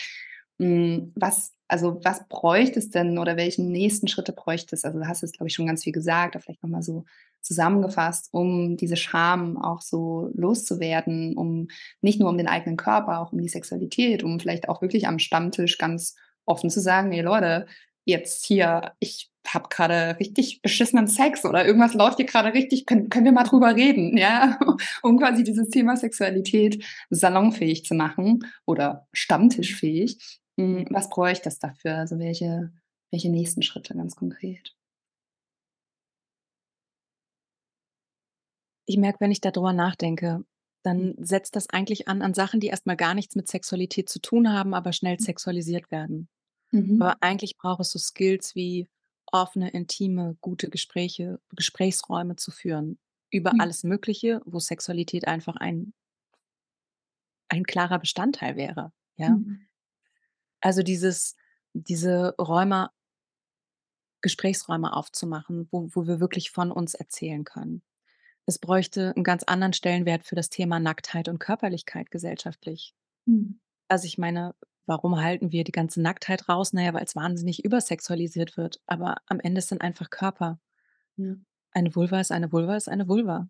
was also, was bräuchte es denn oder welche nächsten Schritte bräuchte es? Also, du hast jetzt, glaube ich, schon ganz viel gesagt, aber vielleicht noch mal so zusammengefasst, um diese Scham auch so loszuwerden, um nicht nur um den eigenen Körper, auch um die Sexualität, um vielleicht auch wirklich am Stammtisch ganz offen zu sagen: „Ey Leute, jetzt hier, ich habe grade richtig beschissenen Sex oder irgendwas läuft hier grade richtig, können können wir mal drüber reden?“ Ja, um quasi dieses Thema Sexualität salonfähig zu machen oder stammtischfähig. Hm, Mhm. was bräuchte es dafür? Also, welche welche nächsten Schritte ganz konkret? Ich merke, wenn ich da drüber nachdenke, Hm. dann setzt das eigentlich an an Sachen, die erst mal gar nichts mit Sexualität zu tun haben, aber schnell Hm. sexualisiert werden. Mhm. Aber eigentlich braucht es so Skills wie offene, intime, gute Gespräche Gesprächsräume zu führen über Hm. alles Mögliche, wo Sexualität einfach ein ein klarer Bestandteil wäre, ja? Mhm. Also, dieses diese Räume Gesprächsräume aufzumachen, wo wo wir wirklich von uns erzählen können. Es bräuchte 'n ganz anderen Stellenwert für das Thema Nacktheit und Körperlichkeit gesellschaftlich. Mhm. Also, ich meine, warum halten wir die ganze Nacktheit raus? Na ja, weil's wahnsinnig übersexualisiert wird, aber am Ende sind einfach Körper. Ja. Eine Vulva ist eine Vulva ist eine Vulva.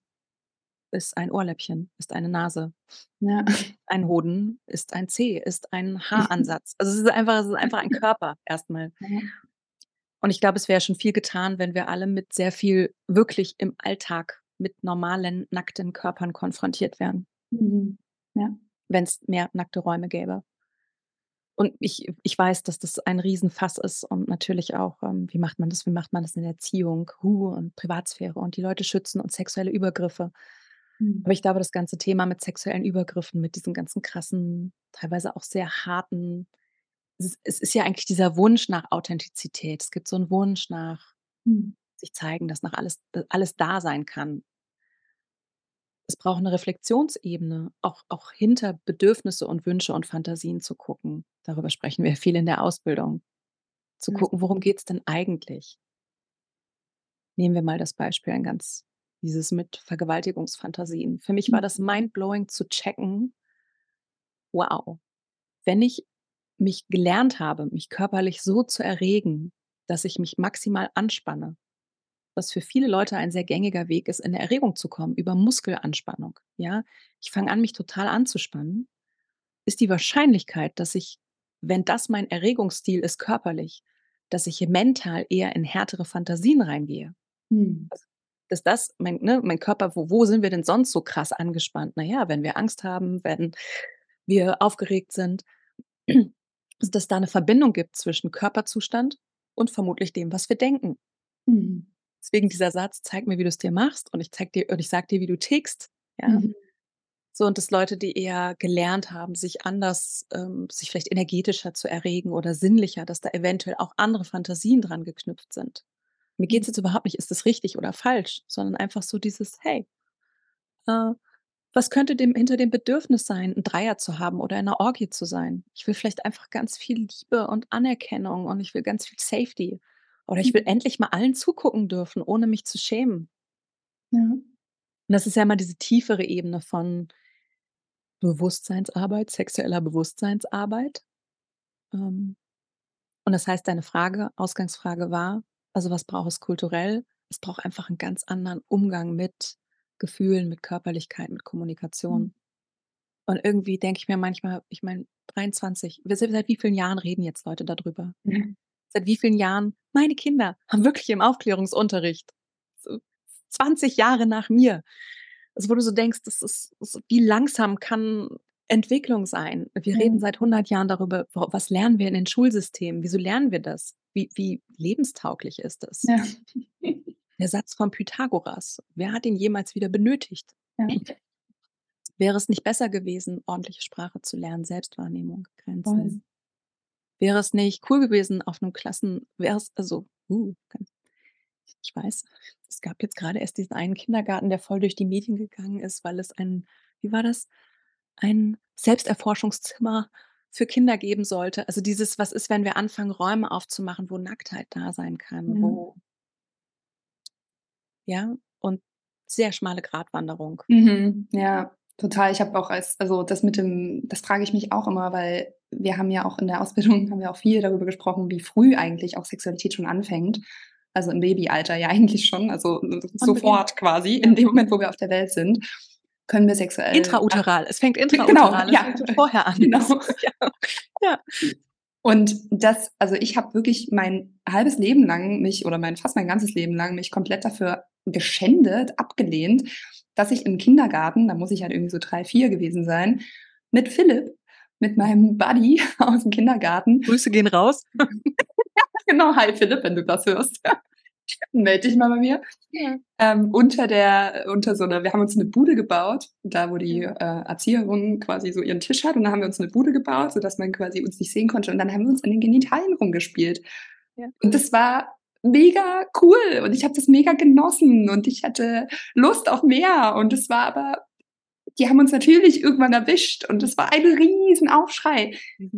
Ist ein Ohrläppchen, ist eine Nase. Ja. Ein Hoden ist ein Zeh, ist ein Haaransatz. Also, es ist einfach es ist einfach ein Körper erst mal. Ja. Und ich glaube, es wäre schon viel getan, wenn wir alle mit sehr viel wirklich im Alltag mit normalen, nackten Körpern konfrontiert wären. Mhm. Ja. Wenn's mehr nackte Räume gäbe. Und ich ich weiß, dass das ein Riesenfass ist und natürlich auch, ähm, wie macht man das wie macht man das in Erziehung? Huh, und Privatsphäre und die Leute schützen und sexuelle Übergriffe. Mhm. Aber ich glaube, das ganze Thema mit sexuellen Übergriffen, mit diesen ganzen krassen, teilweise auch sehr harten es ist es ist ja eigentlich dieser Wunsch nach Authentizität. Es gibt so 'n Wunsch nach Mhm. sich zeigen, dass nach alles äh, alles da sein kann. Es braucht 'ne Reflexionsebene, auch auch hinter Bedürfnisse und Wünsche und Fantasien zu gucken. Darüber sprechen wir viel in der Ausbildung. Zu Ja. gucken, worum geht's denn eigentlich? Nehmen wir mal das Beispiel ein ganz dieses mit Vergewaltigungsfantasien. Für mich war Mhm. das mindblowing zu checken wow, wenn ich mich gelernt habe, mich körperlich so zu erregen, dass ich mich maximal anspanne, was für viele Leute ein sehr gängiger Weg ist, in 'ne Erregung zu kommen über Muskelanspannung, ja? Ich fange an, mich total anzuspannen, ist die Wahrscheinlichkeit, dass ich, wenn das mein Erregungsstil ist körperlich, dass ich mental eher in härtere Fantasien reingehe. Mhm. Also, dass das mein ne, mein Körper wo wo sind wir denn sonst so krass angespannt? Na ja, wenn wir Angst haben, wenn wir aufgeregt sind. Dass da 'ne Verbindung gibt zwischen Körperzustand und vermutlich dem, was wir denken. Mhm. Deswegen dieser Satz: „Zeig mir, wie du's dir machst und ich zeige dir und ich sage dir, wie du tickst“, ja? Mhm. So und dass Leute, die eher gelernt haben, sich anders ähm, sich vielleicht energetischer zu erregen oder sinnlicher, dass da eventuell auch andere Fantasien dran geknüpft sind. Mir Mhm. geht's jetzt überhaupt nicht, ist das richtig oder falsch, sondern einfach so dieses: „Hey, äh, was könnte dem hinter dem Bedürfnis sein, 'n Dreier zu haben oder in 'ner Orgie zu sein? Ich will vielleicht einfach ganz viel Liebe und Anerkennung und ich will ganz viel Safety oder ich will Mhm. endlich mal allen zugucken dürfen, ohne mich zu schämen.“ Ja. Und das ist ja immer diese tiefere Ebene von Bewusstseinsarbeit, sexueller Bewusstseinsarbeit. Ähm, und das heißt, deine Frage Ausgangsfrage war, also, was braucht es kulturell? Es braucht einfach 'n ganz anderen Umgang mit Gefühlen, mit Körperlichkeit, mit Mhm. Kommunikation. Und irgendwie denke ich mir manchmal ich meine, 23 wir sind seit wie vielen Jahren reden jetzt Leute da drüber? Ja. Seit wie vielen Jahren meine Kinder haben wirklich im Aufklärungsunterricht so 20 Jahre nach mir. Also, wo du so denkst, das ist wie langsam kann Entwicklung sein? Wir reden Ja. seit 100 Jahren darüber, wa was lernen wir in den Schulsystemen? Wieso lernen wir das? Wie wie lebenstauglich ist das? Ja. Der Satz von Pythagoras, wer hat ihn jemals wieder benötigt? Ja. Wäre es nicht besser gewesen, ordentliche Sprache zu lernen, Selbstwahrnehmung, Voll. Grenzen? Wäre es nicht cool gewesen auf 'nem Klassen wäre es also, uh, ich weiß, es gab jetzt grade erst diesen einen Kindergarten, der voll durch die Medien gegangen ist, weil es ein wie war das? Ein Selbsterforschungszimmer für Kinder geben sollte. Also, dieses: Was ist, wenn wir anfangen, Räume aufzumachen, wo Nacktheit da sein kann, Ja. wo Ja, und sehr schmale Gratwanderung. Mhm, ja, total. Ich habe auch als also, das mit dem das frage ich mich auch immer, weil wir haben ja auch in der Ausbildung haben wir auch viel darüber gesprochen, wie früh eigentlich auch Sexualität schon anfängt. Also, im Babyalter ja eigentlich schon, also, sofort quasi in dem Moment, wo wir auf der Welt sind, können wir sexuell Intrauteral. Es fängt genau, intrauteral, es ja, fängt vorher an. genau. Ja, ja. Und das also, ich habe wirklich mein 1/2 Leben lang mich oder mein fast mein ganzes Leben lang mich komplett dafür geschändet, abgelehnt, dass ich im Kindergarten, da muss ich halt irgendwie so 3, 4 gewesen sein, mit Philipp, mit meinem Buddy aus'm Kindergarten Grüße gehen raus. Genau, hi Philipp, wenn du das hörst. Melde dich mal bei mir. Ja. Ähm, unter der unter so 'ner wir haben uns 'ne Bude gebaut, da wo die, Ja. äh, Erzieherin quasi so ihren Tisch hat und da haben wir uns 'ne Bude gebaut, sodass man quasi uns nicht sehen konnte und dann haben wir uns an den Genitalien rumgespielt. Ja. Und das war mega cool und ich habe das mega genossen und ich hatte Lust auf mehr und es war aber die haben uns natürlich irgendwann erwischt und es war ein Riesenaufschrei.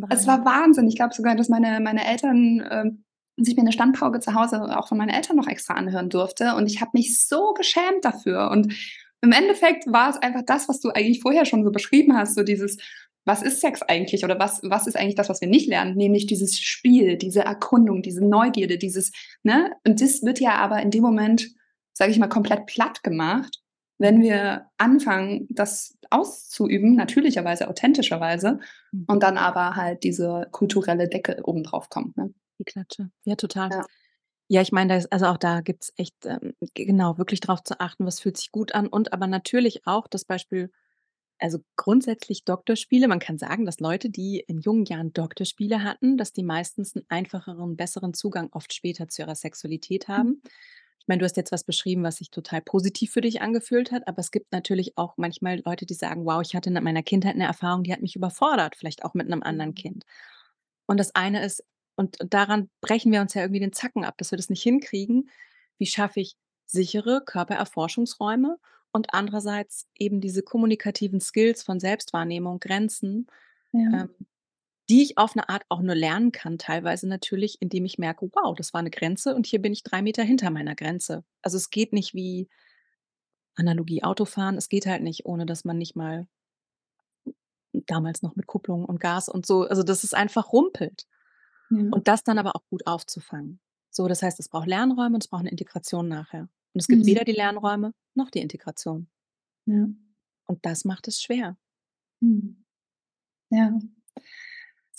Es war Wahnsinn. Ich glaube sogar, dass meine meine Eltern, ähm dass ich mir 'ne Standpauke zu Hause auch von meinen Eltern noch extra anhören durfte und ich habe mich so geschämt dafür. Und im Endeffekt war es einfach das, was du eigentlich vorher schon so beschrieben hast, so dieses: „Was ist Sex eigentlich oder was was ist eigentlich das, was wir nicht lernen?“ Nämlich dieses Spiel, diese Erkundung, diese Neugierde, dieses ne? Und das wird ja aber in dem Moment, sage ich mal, komplett plattgemacht, wenn wir anfangen, das auszuüben, natürlicherweise, authentischerweise Mhm. und dann aber halt diese kulturelle Decke oben drauf kommt, ne? Die Klatsche. Ja, total. Ja. Ja, ich meine, da ist also, auch da gibt's echt, ähm, genau, wirklich drauf zu achten, was fühlt sich gut an und aber natürlich auch das Beispiel also, grundsätzlich Doktorspiele. Man kann sagen, dass Leute, die in jungen Jahren Doktorspiele hatten, dass die meistens 'n einfacheren, besseren Zugang oft später zu ihrer Sexualität Mhm. haben. Ich meine, du hast jetzt was beschrieben, was sich total positiv für dich angefühlt hat, aber es gibt natürlich auch manchmal Leute, die sagen: „Wow, ich hatte in meiner Kindheit 'ne Erfahrung, die hat mich überfordert, vielleicht auch mit 'nem anderen Mhm. Kind.“ Und das eine ist und daran brechen wir uns ja irgendwie den Zacken ab, dass wir das nicht hinkriegen. Wie schaffe ich sichere Körpererforschungsräume und andererseits eben diese kommunikativen Skills von Selbstwahrnehmung, Grenzen, Ja. ähm, die ich auf 'ne Art auch nur lernen kann, teilweise natürlich, indem ich merke: „Wow, das war 'ne Grenze und hier bin ich 3 Meter hinter meiner Grenze.“ Also, es geht nicht wie Analogie Autofahren, es geht halt nicht, ohne dass man nicht mal damals noch mit Kupplung und Gas und so also, dass es einfach rumpelt. Ja. Und das dann aber auch gut aufzufangen. So, das heißt, es braucht Lernräume und es braucht 'ne Integration nachher. Und es gibt Mhm. weder die Lernräume noch die Integration. Ja. Und das macht es schwer. Mhm. Ja.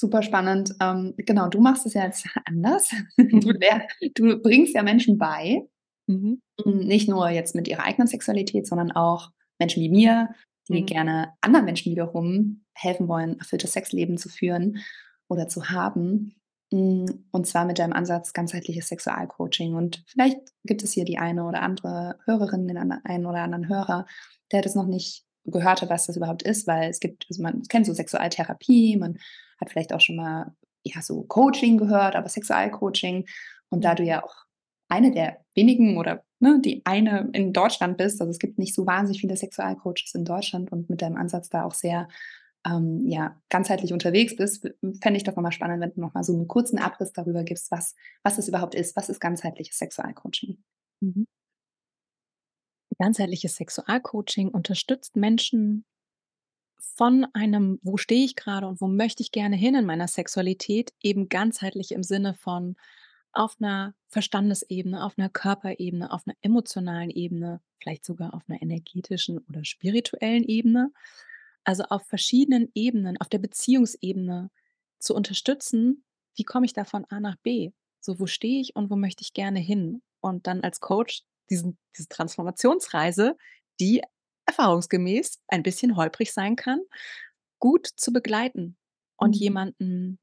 Super spannend. Ähm, genau, du machst es ja jetzt anders. Du ler du bringst ja Menschen bei Mhm. hm, nicht nur jetzt mit ihrer eigenen Sexualität, sondern auch Menschen wie mir, die Mhm. gerne anderen Menschen wiederum helfen wollen, erfülltes Sexleben zu führen oder zu haben. Hm, und zwar mit deinem Ansatz ganzheitliches Sexualcoaching. Und vielleicht gibt es hier die eine oder andere Hörerin, den einen oder anderen Hörer, der das noch nicht gehört hat, was das überhaupt ist, weil es gibt also, man kennt so Sexualtherapie, man hat vielleicht auch schon mal, ja, so Coaching gehört, aber Sexualcoaching und da du ja auch eine der wenigen oder, ne, die eine in Deutschland bist also, es gibt nicht so wahnsinnig viele Sexualcoaches in Deutschland und mit deinem Ansatz da auch sehr, ähm, ja, ganzheitlich unterwegs bist, fände ich doch noch mal spannend, wenn du noch mal so 'n kurzen Abriss darüber gibst, was was das überhaupt ist. Was ist ganzheitliches Sexualcoaching? Mhm. Ganzheitliches Sexualcoaching unterstützt Menschen von einem „Wo stehe ich grade und wo möchte ich gerne hin in meiner Sexualität?“ eben ganzheitlich im Sinne von auf 'ner Verstandesebene, auf 'ner Körperebene, auf 'ner emotionalen Ebene, vielleicht sogar auf 'ner energetischen oder spirituellen Ebene. Also, auf verschiedenen Ebenen, auf der Beziehungsebene zu unterstützen: Wie komme ich da von A nach B? So, wo stehe ich und wo möchte ich gerne hin? Und dann als Coach diesen diese Transformationsreise, die erfahrungsgemäß ein bisschen holprig sein kann, gut zu begleiten und Mhm. jemanden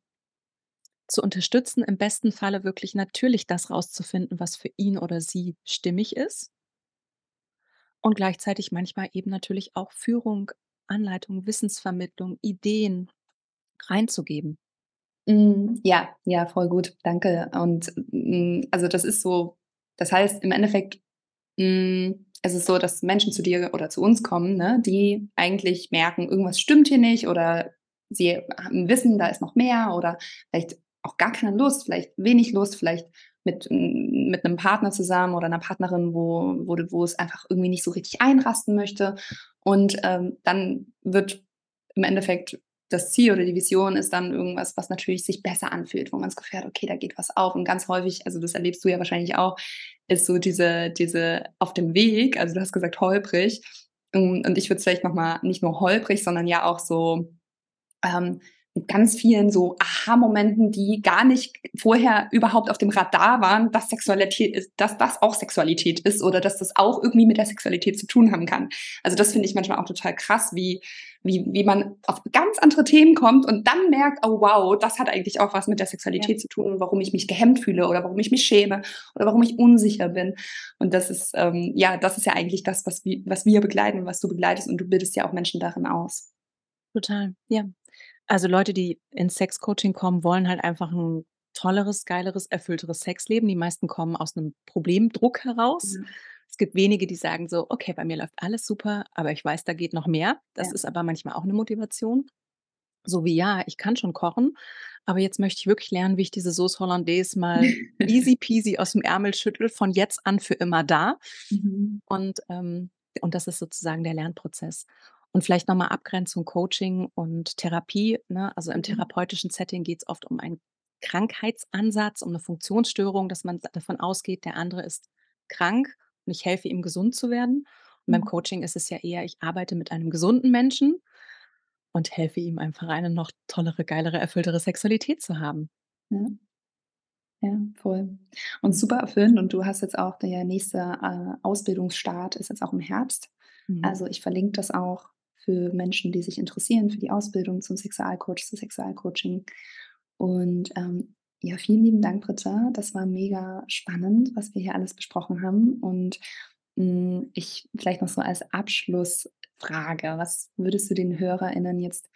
zu unterstützen, im besten Falle wirklich natürlich das rauszufinden, was für ihn oder sie stimmig ist und gleichzeitig manchmal eben natürlich auch Führung, Anleitung, Wissensvermittlung, Ideen reinzugeben. Mhm, ja, ja, voll gut, danke. Und, hm, also, das ist so das heißt im Endeffekt, hm, es ist so, dass Menschen zu dir oder zu uns kommen, ne, die eigentlich merken, irgendwas stimmt hier nicht oder sie wissen, da ist noch mehr oder vielleicht auch gar keine Lust, vielleicht wenig Lust, vielleicht mit hm, mit 'nem Partner zusammen oder 'ner Partnerin, wo wo wo es einfach irgendwie nicht so richtig einrasten möchte. Und, ähm, dann wird im Endeffekt das Ziel oder die Vision ist dann irgendwas, was natürlich sich besser anfühlt, wo man das Gefühl hat: „Okay, da geht was auf.“ Und ganz häufig, also, das erlebst du ja wahrscheinlich auch, ist so diese diese auf dem Weg also, du hast gesagt holprig, und ich würde es vielleicht noch mal nicht nur holprig, sondern ja auch so, ähm, mit ganz vielen so Aha-Momenten, die gar nicht vorher überhaupt auf dem Radar waren, dass Sexualität ist dass das auch Sexualität ist oder dass das auch irgendwie mit der Sexualität zu tun haben kann. Also, das finde ich manchmal auch total krass, wie wie wie man auf ganz andere Themen kommt und dann merkt: „Oh wow, das hat eigentlich auch was mit der Ja. Sexualität zu tun, warum ich mich gehemmt fühle oder warum ich mich schäme oder warum ich unsicher bin.“ Und das ist, ähm ja, das ist ja eigentlich das, was was wir begleiten, was du begleitest und du bildest ja auch Menschen darin aus. Total, ja. Also, Leute, die ins Sexcoaching kommen, wollen halt einfach 'n tolleres, geileres, erfüllteres Sexleben. Die meisten kommen aus 'nem Problemdruck heraus. Ja. Es gibt wenige, die sagen so: „Okay, bei mir läuft alles super, aber ich weiß, da geht noch mehr.“ Das Ja. ist aber manchmal auch 'ne Motivation. So wie: „Ja, ich kann schon kochen, aber jetzt möchte ich wirklich lernen, wie ich diese Sauce Hollandaise mal easy peasy aus'm Ärmel schüttle, von jetzt an für immer da.“ Mhm. Und, ähm und das ist sozusagen der Lernprozess. Und vielleicht noch mal Abgrenzung Coaching und Therapie, ne? Also, im Mhm. therapeutischen Setting geht's oft um einen Krankheitsansatz, um 'ne Funktionsstörung, dass man da davon ausgeht, der andere ist krank und ich helfe ihm, gesund zu werden. Und beim Mhm. Coaching ist es ja eher, ich arbeite mit einem gesunden Menschen und helfe ihm einfach, eine noch tollere, geilere, erfülltere Sexualität zu haben. Ja. Ja, voll. Und super erfüllend und du hast jetzt auch der nächste, äh, Ausbildungsstart ist jetzt auch im Herbst. Mhm. Also, ich verlinke das auch für Menschen, die sich interessieren für die Ausbildung zum Sexualcoach, zu Sexualcoaching. Und, ähm, ja, vielen lieben Dank, Britta. Das war mega spannend, was wir hier alles besprochen haben. Und, hm, ich vielleicht noch so als Abschlussfrage: Was würdest du den HörerInnen jetzt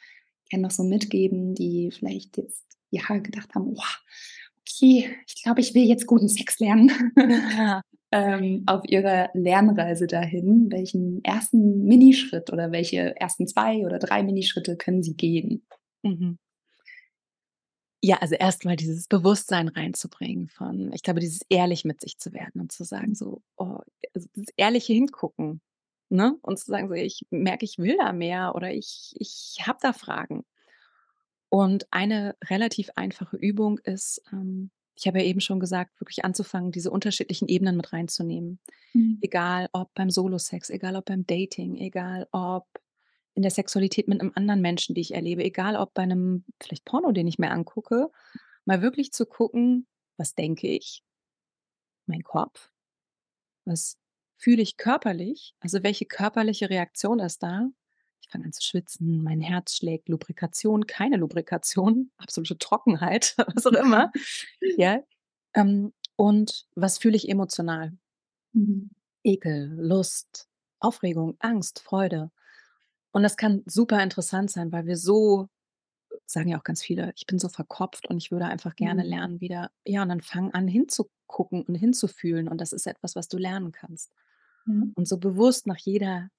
gerne noch so mitgeben, die vielleicht jetzt, ja, gedacht haben: „Oh, okay, ich glaube, ich will jetzt guten Sex lernen.“ Ähm, auf ihrer Lernreise dahin, welchen 1. Minischritt oder welche ersten 2 oder 3 Minischritte können sie gehen? Mhm. Ja, also, erst mal dieses Bewusstsein reinzubringen von ich glaube, dieses ehrlich mit sich zu werden und zu sagen so: „Oh“ also, dieses ehrliche Hingucken, ne? Und zu sagen so: „Ich merke, ich will da mehr oder ich ich habe da Fragen.“ Und eine relativ einfache Übung ist, ähm ich habe ja eben schon gesagt, wirklich anzufangen, diese unterschiedlichen Ebenen mit reinzunehmen. Mhm. Egal ob beim Solosex, egal ob beim Dating, egal ob in der Sexualität mit 'nem anderen Menschen, die ich erlebe, egal ob bei 'nem vielleicht Porno, den ich mir angucke, mal wirklich zu gucken: „Was denke ich?“ Mein Kopf. Was fühle ich körperlich? Also, welche körperliche Reaktion ist da? Ich fange an zu schwitzen, mein Herz schlägt, Lubrikation, keine Lubrikation, absolute Trockenheit, was auch immer, ja? Ähm, und was fühle ich emotional? Mhm. Ekel, Lust, Aufregung, Angst, Freude. Und das kann super interessant sein, weil wir so sagen ja auch ganz viele: „Ich bin so verkopft und ich würde einfach gerne Mhm. lernen wieder“ ja, und dann fang an hinzugucken und hinzufühlen und das ist etwas, was du lernen kannst. Ja. Und so bewusst nach jeder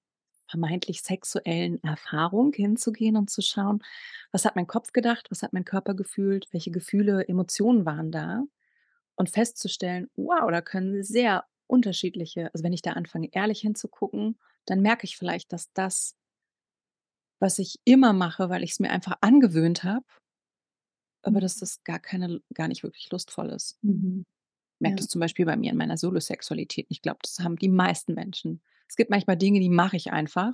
vermeintlich sexuellen Erfahrung hinzugehen und zu schauen: „Was hat mein Kopf gedacht? Was hat mein Körper gefühlt? Welche Gefühle, Emotionen waren da?“ Und festzustellen: „Wow, da können sehr unterschiedliche“ also, wenn ich da anfange, ehrlich hinzugucken, dann merke ich vielleicht, dass das was ich immer mache, weil ich's mir einfach angewöhnt habe aber dass Mhm. das gar keine gar nicht wirklich lustvoll ist. Mhm. Merke Ja. das zum Beispiel bei mir in meiner Solosexualität. Ich glaube, das haben die meisten Menschen. Es gibt manchmal Dinge, die mache ich einfach,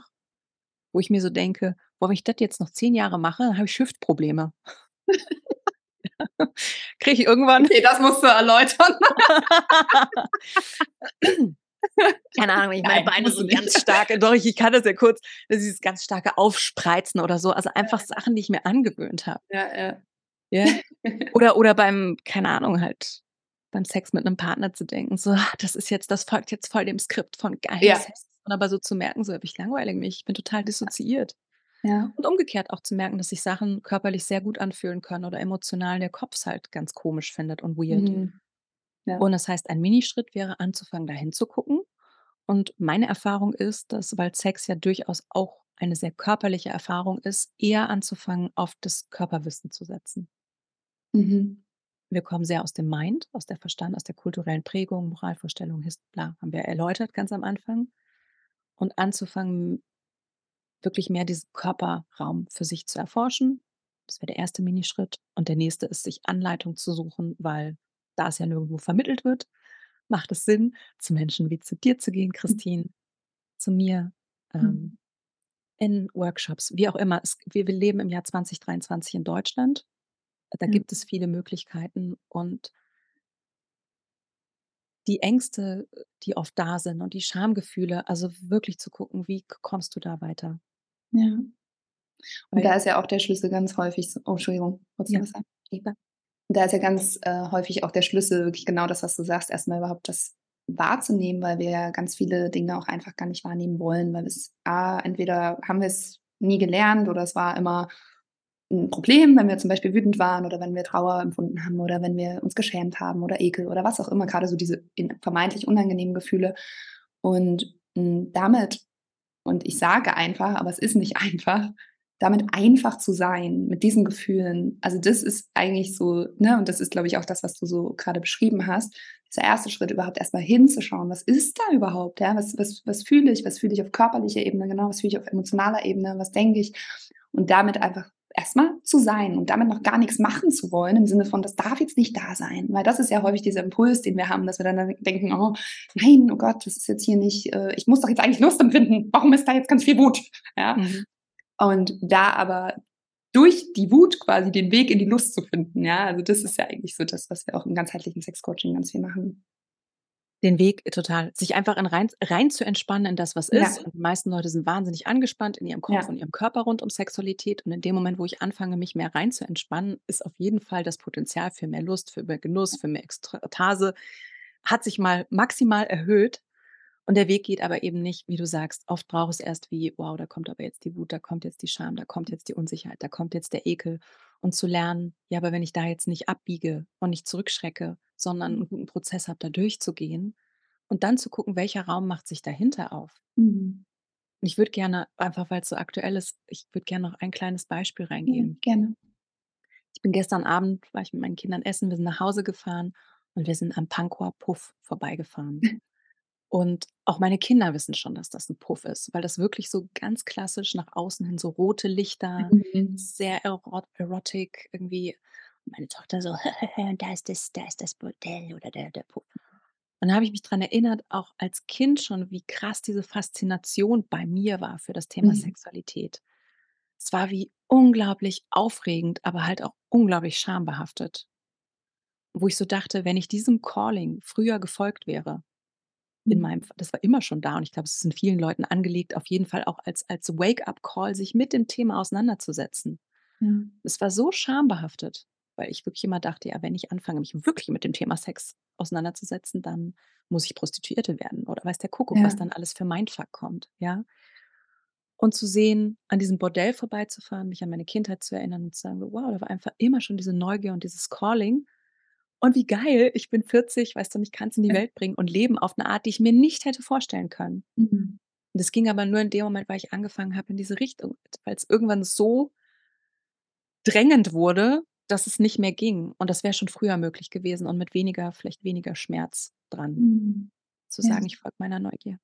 wo ich mir so denke: „Boah, wenn ich das jetzt noch 10 Jahre mache, dann habe ich Hüftprobleme.“ Kriege ich irgendwann Okay, das musst du erläutern. Keine Ahnung, wenn ich meine Beine so ganz starke doch, ich ich kann das ja kurz, dieses ganz starke Aufspreizen oder so, also einfach Sachen, die ich mir angewöhnt habe. Ja, ja. Ja? Oder oder beim keine Ahnung, halt beim Sex mit 'nem Partner zu denken, so: „Ah, das ist jetzt das folgt jetzt voll dem Skript von geilen Ja. Sex.“ Und aber so zu merken, so: „Ich langweile mich, ich bin total dissoziiert.“ Ja. Und umgekehrt auch zu merken, dass sich Sachen körperlich sehr gut anfühlen können oder emotional der Kopf's halt ganz komisch findet und weird. Mhm. Ja. Und das heißt, ein Minischritt wäre anzufangen, da hinzugucken. Und meine Erfahrung ist, dass weil Sex ja durchaus auch eine sehr körperliche Erfahrung ist, eher anzufangen, auf das Körperwissen zu setzen. Mhm. Wir kommen sehr aus dem Mind, aus der Verstand, aus der kulturellen Prägung, Moralvorstellung, bla, haben wir erläutert ganz am Anfang. Und anzufangen wirklich mehr diesen Körperraum für sich zu erforschen. Das wäre der 1. Minischritt. Und der nächste ist, sich Anleitung zu suchen, weil da es ja nirgendwo vermittelt wird, macht es Sinn, zu Menschen wie zu dir zu gehen, Hm. Christine, zu mir, ähm, Mhm. in Workshops, wie auch immer. Es wir wir leben im Jahr 2023 in Deutschland. Da Ja. gibt es viele Möglichkeiten und die Ängste, äh, die oft da sind und die Schamgefühle, also wirklich zu gucken, wie kommst du da weiter? Ja. Und Weil da ist ja auch der Schlüssel ganz häufig so oh, Entschuldigung, wolltest du Ja. was sagen? Ja. Da ist ja ganz, äh, häufig auch der Schlüssel wirklich genau das, was du sagst, erst mal überhaupt das wahrzunehmen, weil wir ja ganz viele Dinge auch einfach gar nicht wahrnehmen wollen, weil wir's A entweder haben wir's nie gelernt oder es war immer 'n Problem, wenn wir zum Beispiel wütend waren oder wenn wir Trauer empfunden haben oder wenn wir uns geschämt haben oder Ekel oder was auch immer, grade so diese in vermeintlich unangenehmen Gefühle. Und, hm, damit und ich sage einfach, aber es ist nicht einfach, damit einfach zu sein, mit diesen Gefühlen. Also, das ist eigentlich so ne, und das ist, glaube ich, auch das, was du so grade beschrieben hast. Dieser 1. Schritt, überhaupt erst mal hinzuschauen: „Was ist da überhaupt, ja? Was was was fühle ich? Was fühle ich auf körperlicher Ebene, genau, was fühle ich auf emotionaler Ebene? Was denke ich?“ Und damit einfach erst mal zu sein und damit noch gar nix machen zu wollen im Sinne von: „Das darf jetzt nicht da sein.“ Weil das ist ja häufig dieser Impuls, den wir haben, dass wir dann dann denken: „Oh, nein, oh Gott, das ist jetzt hier nicht äh, ich muss doch jetzt eigentlich Lust empfinden. Warum ist da jetzt ganz viel Wut?“ Ja? Mhm. Und da aber durch die Wut quasi den Weg in die Lust zu finden, ja? Also, das ist ja eigentlich so das, was wir auch im ganzheitlichen Sexcoaching ganz viel machen. Den Weg total. Sich einfach in rein rein zu entspannen in das, was ist. Ja. Und die meisten Leute sind wahnsinnig angespannt in ihrem Kopf Ja. und ihrem Körper rund um Sexualität. Und in dem Moment, wo ich anfange, mich mehr rein zu entspannen, ist auf jeden Fall das Potenzial für mehr Lust, für mehr Genuss, für mehr Ekstase hat sich mal maximal erhöht. Und der Weg geht aber eben nicht, wie du sagst oft braucht es erst wie: „Wow, da kommt aber jetzt die Wut, da kommt jetzt die Scham, da kommt jetzt die Unsicherheit, da kommt jetzt der Ekel.“ Und zu lernen: „Ja, aber wenn ich da jetzt nicht abbiege und nicht zurückschrecke, sondern Mhm. 'n guten Prozess habe, da durchzugehen“ und dann zu gucken, welcher Raum macht sich dahinter auf. Mhm. Und ich würde gerne, einfach weil's so aktuell ist ich würde gerne noch ein kleines Beispiel Ja, reingeben. gerne. Ich bin gestern Abend war ich mit meinen Kindern essen, wir sind nach Hause gefahren und wir sind am Pankower Puff vorbeigefahren. Und auch meine Kinder wissen schon, dass das 'n Puff ist, weil das wirklich so ganz klassisch nach außen hin so rote Lichter, Mhm. sehr erot erotic irgendwie. Und meine Tochter so: „Und da ist das da ist das Bordell oder der der Puff.“ Und da habe ich mich dran erinnert, auch als Kind schon, wie krass diese Faszination bei mir war für das Thema Mhm. Sexualität. Es war wie unglaublich aufregend, aber halt auch unglaublich schambehaftet. Wo ich so dachte: „Wenn ich diesem Calling früher gefolgt wäre“ in Mhm. meinem das war immer schon da und ich glaube, es ist in vielen Leuten angelegt, auf jeden Fall auch als als Wake-up-Call, sich mit dem Thema auseinanderzusetzen. Ja. Es war so schambehaftet, weil ich wirklich immer dachte: „Ja, wenn ich anfange, mich wirklich mit dem Thema Sex auseinanderzusetzen, dann muss ich Prostituierte werden oder weiß der Kuckuck, was Ja. dann alles für Mindfuck kommt“, ja? Und zu sehen, an diesem Bordell vorbeizufahren, mich an meine Kindheit zu erinnern und zu sagen: „Wow, da war einfach immer schon diese Neugier und dieses Calling. Und wie geil, ich bin 40, weißt du, ich kann's in die. Welt bringen und leben auf 'ne Art, die ich mir nicht hätte vorstellen können.“ Mhm. Und das ging aber nur in dem Moment, weil ich angefangen habe in diese Richtung, weil's irgendwann so drängend wurde, dass es nicht mehr ging. Und das wäre schon früher möglich gewesen und mit weniger vielleicht weniger Schmerz dran. Mhm. Zu Ja. sagen: „Ich folge meiner Neugier.“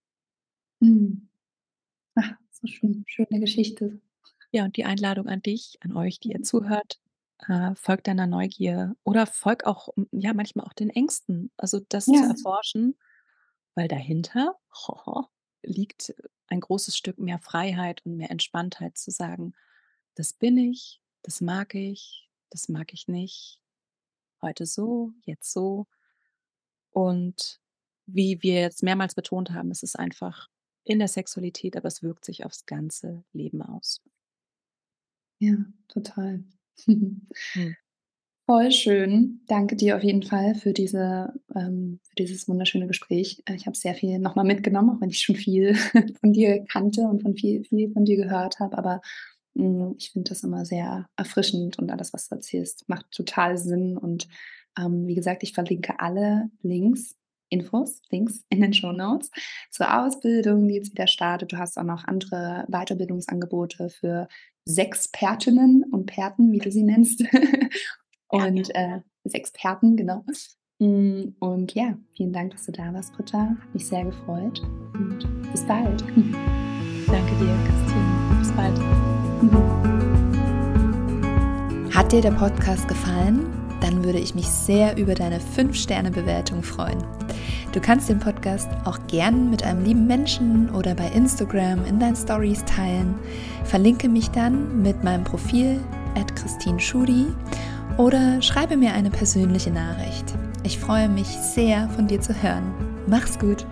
Mhm. Ach, so schön schöne Geschichte. Ja, und die Einladung an dich, an euch, die ihr zuhört, äh, folgt deiner Neugier oder folgt auch, ja, manchmal auch den Ängsten. Also, das zu Ja. erforschen, weil dahinter liegt ein großes Stück mehr Freiheit und mehr Entspanntheit zu sagen: „Das bin ich, das mag ich, das mag ich nicht. Heute so, jetzt so.“ Und wie wir jetzt mehrmals betont haben, es ist einfach in der Sexualität, aber es wirkt sich aufs ganze Leben aus. Ja, total. Mhm. Voll schön. Danke dir auf jeden Fall für diese ähm, für dieses wunderschöne Gespräch. Äh, ich habe sehr viel noch mal mitgenommen, auch wenn ich schon viel von dir kannte und von viel viel von dir gehört habe, aber, hm, ich finde das immer sehr erfrischend und alles, was du erzählst, macht total Sinn und, ähm, wie gesagt, ich verlinke alle Links, Infos, Links in den Shownotes zur Ausbildung, die jetzt wieder startet. Du hast auch noch andere Weiterbildungsangebote für Sexpertinnen und Perten, wie du sie nennst. Und, äh, Sexperten, genau. Hm, und ja, vielen Dank, dass du da warst, Britta. Hat mich sehr gefreut und bis bald. Danke dir, Christine. Bis bald. Hat dir der Podcast gefallen? Dann würde ich mich sehr über deine 5-Sterne-Bewertung freuen. Du kannst den Podcast auch gern mit einem lieben Menschen oder bei Instagram in deinen Stories teilen. Verlinke mich dann mit meinem Profil at Christine Schudi oder schreibe mir eine persönliche Nachricht. Ich freue mich sehr, von dir zu hören. Mach's gut!